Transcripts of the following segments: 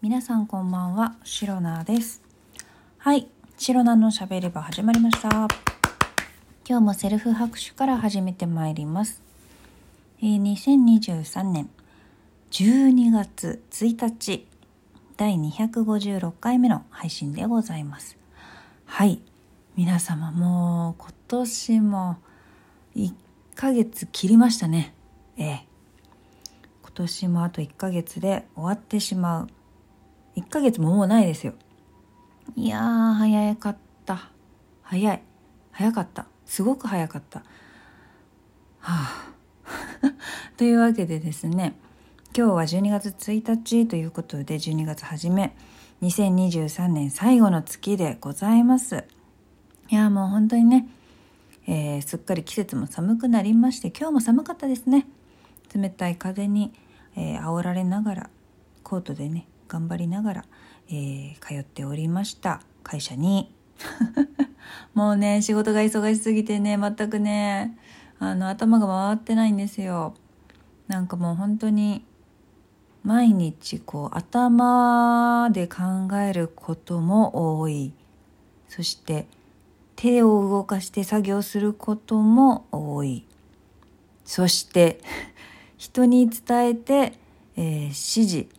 皆さんこんばんは、シロナです。はい、シロナのしゃべり場始まりました。今日もセルフ拍手から始めてまいります。えー2023年12月1日、第256回目の配信でございます。はい、皆様もう今年も1ヶ月切りましたね。ええ今年もあと1ヶ月で終わってしまう。1ヶ月ももうないですよ。いやー、早かった。早い。早かった。すごく早かった。はあ。というわけでですね、今日は12月1日ということで、12月初め、2023年最後の月でございます。いやーもう本当にね、えーすっかり季節も寒くなりまして、今日も寒かったですね。冷たい風に、えー煽られながらコートでね頑張りながら、えー通っておりました。会社に。もうね仕事が忙しすぎてね全くねあの頭が回ってないんですよ。なんかもう本当に毎日こう頭で考えることも多い。そして手を動かして作業することも多い。そして 人に伝えて、えー指示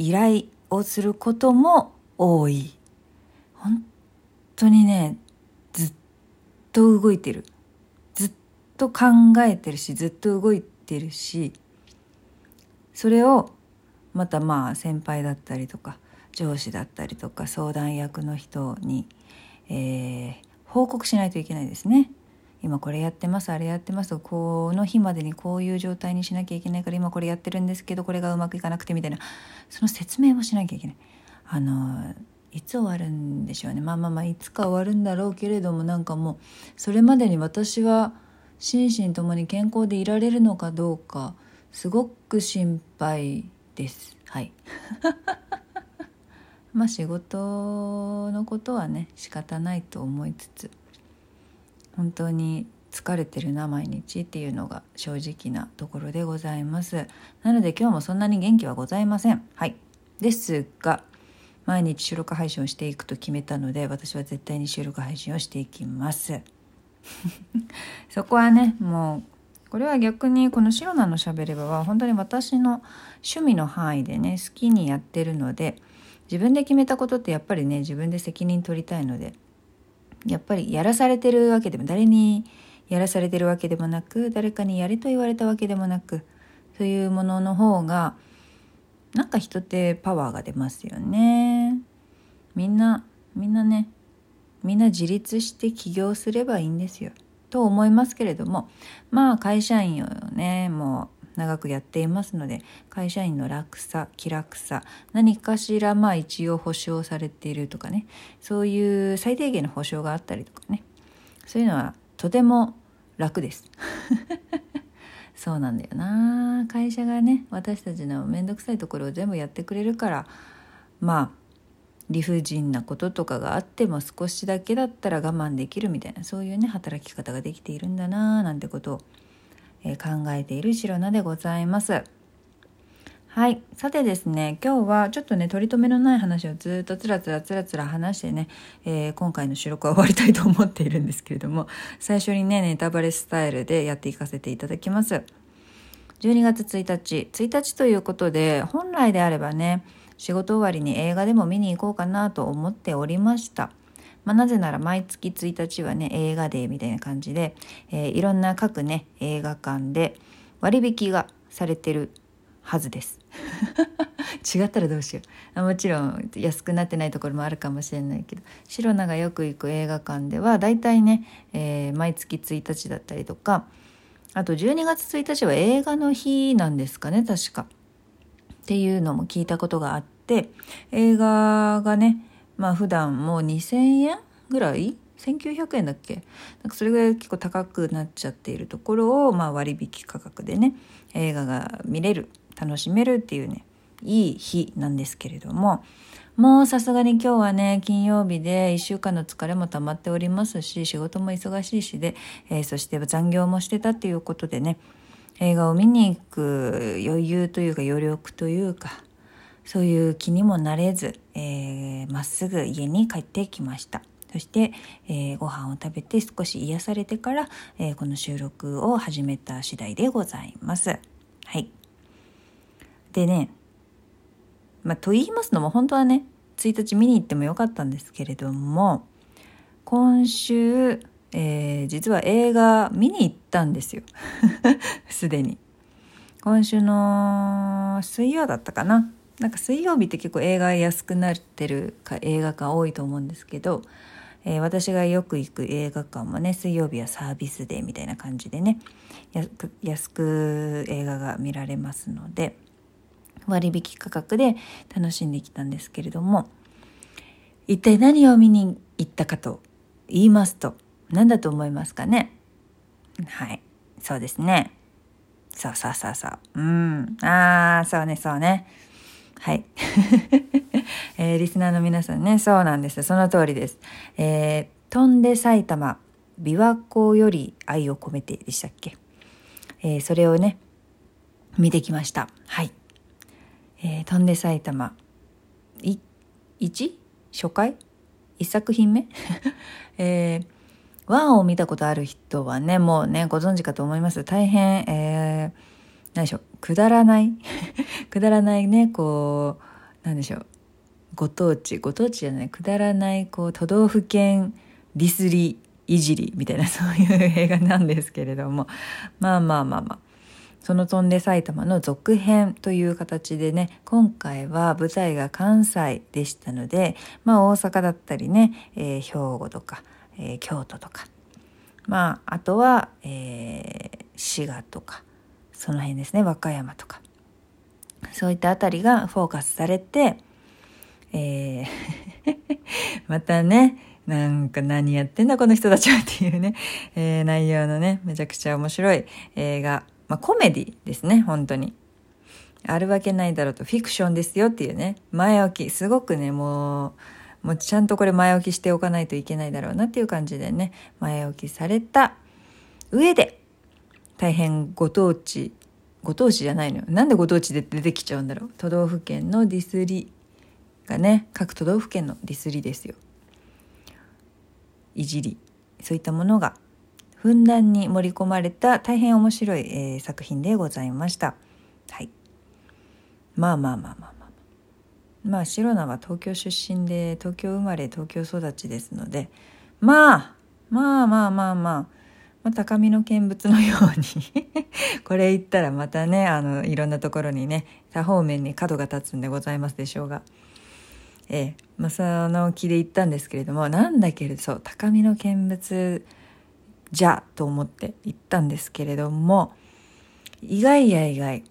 依頼をすることも多い本当にねずっと動いてるずっと考えてるしずっと動いてるしそれをまたまあ先輩だったりとか上司だったりとか相談役の人に、えー報告しないといけないですね。今これやってますあれやってますこの日までにこういう状態にしなきゃいけないから今これやってるんですけどこれがうまくいかなくてみたいなその説明をしなきゃいけない。あのいつ終わるんでしょうね。まあまあまあいつか終わるんだろうけれどもなんかもうそれまでに私は心身ともに健康でいられるのかどうかすごく心配です。はい。まあ仕事のことはね仕方ないと思いつつ本当に疲れてるな毎日っていうのが正直なところでございます。なので今日もそんなに元気はございません。はい。ですが毎日収録配信をしていくと決めたので私は絶対に収録配信をしていきます。そこはねもうこれは逆にこのシロナのしゃべればは本当に私の趣味の範囲でね好きにやってるので自分で決めたことってやっぱりね自分で責任取りたいのでやっぱりやらされてるわけでも誰にやらされてるわけでもなく誰かにやれと言われたわけでもなくそういうものの方がなんか人ってパワーが出ますよね。みんなみんなねみんな自立して起業すればいいんですよ。と思いますけれどもまあ会社員をねもう長くやっていますので会社員の楽さ気楽さ何かしらまあ一応保証されているとかね。そういう最低限の保証があったりとかね。そういうのはとても楽です。そうなんだよな。会社がね私たちの面倒くさいところを全部やってくれるからまあ理不尽なこととかがあっても少しだけだったら我慢できるみたいなそういうね働き方ができているんだななんてことを、え考えている白菜でございます。はい。さてですね、今日はちょっとね、取り留めのない話をずっとつらつらつらつら話してね、えー今回の収録は終わりたいと思っているんですけれども、最初にね、ネタバレスタイルでやっていかせていただきます。12月1日、1日ということで、本来であればね、仕事終わりに映画でも見に行こうかなと思っておりました。まあ、なぜなら毎月1日はね、映画デーみたいな感じで、えーいろんな各ね、映画館で割引がされてるはずです。違ったらどうしようあもちろん安くなってないところもあるかもしれないけど白菜がよく行く映画館ではだいたいね、えー毎月1日だったりとかあと12月1日は映画の日なんですかね確か。っていうのも聞いたことがあって映画がねまあ普段もう2,000円ぐらい？1900円だっけ？なんかそれぐらい結構高くなっちゃっているところを、まあ、割引価格でね映画が見れる楽しめるっていうねいい日なんですけれども。もうさすがに今日はね金曜日で1週間の疲れも溜まっておりますし仕事も忙しいしで、えーそして残業もしてたっていうことでね映画を見に行く余裕というか余力というかそういう気にもなれずま、えー、っすぐ家に帰ってきました。そして、えー、ご飯を食べて少し癒されてから、えー、この収録を始めた次第でございます。はい。でねまあ、と言いますのも本当はね1日見に行ってもよかったんですけれども今週、えー、実は映画見に行ったんですよ。すでに。今週の水曜だったかな。なんか水曜日って結構映画安くなってるか映画館多いと思うんですけど、えー、私がよく行く映画館もね水曜日はサービスデーみたいな感じでね安く映画が見られますので割引価格で楽しんできたんですけれども一体何を見に行ったかと言いますと何だと思いますかね？はいそうですね。そうそうそうそう。うん。ああそうねそうね。はい、えー、リスナーの皆さんね。そうなんです。その通りです。えー、飛んで埼玉琵琶湖より愛を込めてでしたっけ、えー、それをね見てきました。はい。えー、飛んで埼玉い1初回？1作品目？えー、ワンを見たことある人はねもうねご存知かと思います。大変えー、何でしょうくだらない？くだらないねこう何でしょうご当地ご当地じゃないくだらないこう都道府県ディスりいじりみたいな そういう映画なんですけれども。まあまあまあまあ。その飛んで埼玉の続編という形でね今回は舞台が関西でしたのでまあ大阪だったりね、えー、兵庫とか、えー、京都とか。まああとは、えー、滋賀とか。その辺ですね。和歌山とか。そういったあたりがフォーカスされて、えー またねなんか何やってんだこの人たちはっていうね、えー、内容のねめちゃくちゃ面白い映画。まあ、コメディですね、本当に。あるわけないだろうと、フィクションですよっていうね、前置き、すごくね、もう、もうちゃんとこれ前置きしておかないといけないだろうなっていう感じでね、前置きされた上で、大変ご当地、ご当地じゃないのよ。なんでご当地で出てきちゃうんだろう。都道府県のディスりがね、各都道府県のディスりですよ。いじり。そういったものがふんだんに盛り込まれた大変面白い、えー、作品でございました。はい。まあまあまあまあまあ。まあ、シロナは東京出身で、東京生まれ、東京育ちですので、まあ、まあまあまあまあ、まあ、高みの見物のように。これ言ったらまたね、あの、いろんなところにね、多方面に角が立つんでございますでしょうが。ええ、まあ、その気で言ったんですけれども、なんだけれど、そう、高みの見物、じゃと思って行ったんですけれども意外や意外。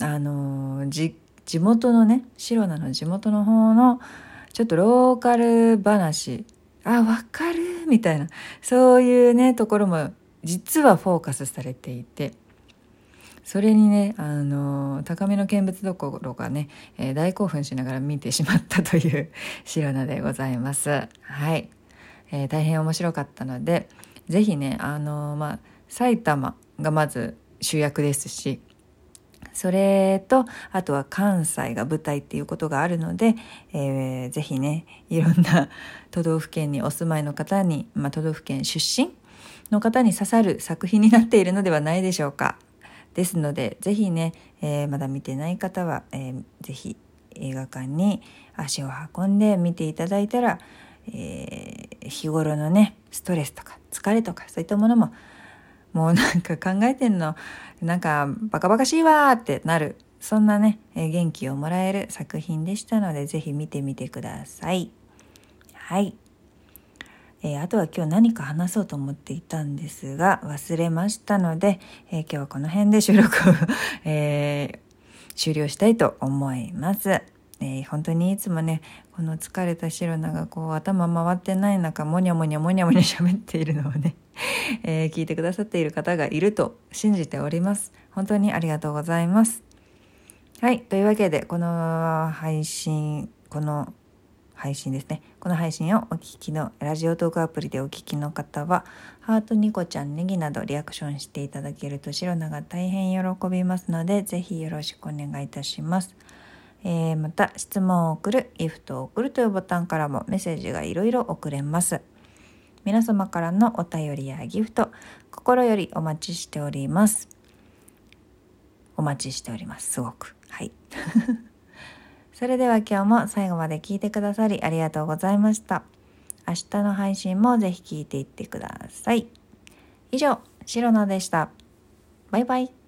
あの地元のね白菜の地元の方のちょっとローカル話あわかるみたいな。そういうねところも実はフォーカスされていて。それにねあの高めの見物どころかね、えー、大興奮しながら見てしまったという 白菜でございます。はい、えー、大変面白かったのでぜひねあのまあ埼玉がまず主役ですしそれとあとは関西が舞台っていうことがあるので、えー、ぜひねいろんな 都道府県にお住まいの方に、まあ、都道府県出身の方に刺さる作品になっているのではないでしょうか。ですのでぜひね、えー、まだ見てない方は、えー、ぜひ映画館に足を運んで見ていただいたら、えー、日頃のねストレスとか疲れとかそういったものももうなんか考えてんのなんかバカバカしいわーってなるそんなね、元気をもらえる作品でしたのでぜひ見てみてください。はい。えー、あとは今日何か話そうと思っていたんですが忘れましたので、えー、今日はこの辺で収録を えー、終了したいと思います。え、本当にいつもねこの疲れた白菜がこう頭回ってない中もにゃもにゃもにゃもにゃ喋っているのをね、えー、聞いてくださっている方がいると信じております。本当にありがとうございます。はいというわけでこの配信この配信ですね。この配信をお聞きのラジオトークアプリでお聞きの方はハートニコちゃんネギなどリアクションしていただけると白菜が大変喜びますのでぜひよろしくお願いいたします。えー、また質問を送るギフトを送るというボタンからもメッセージがいろいろ送れます。皆様からのお便りやギフト心よりお待ちしております。お待ちしております。すごく。はい。それでは今日も最後まで聞いてくださりありがとうございました。明日の配信もぜひ聞いていってください。以上シロナでした。バイバイ。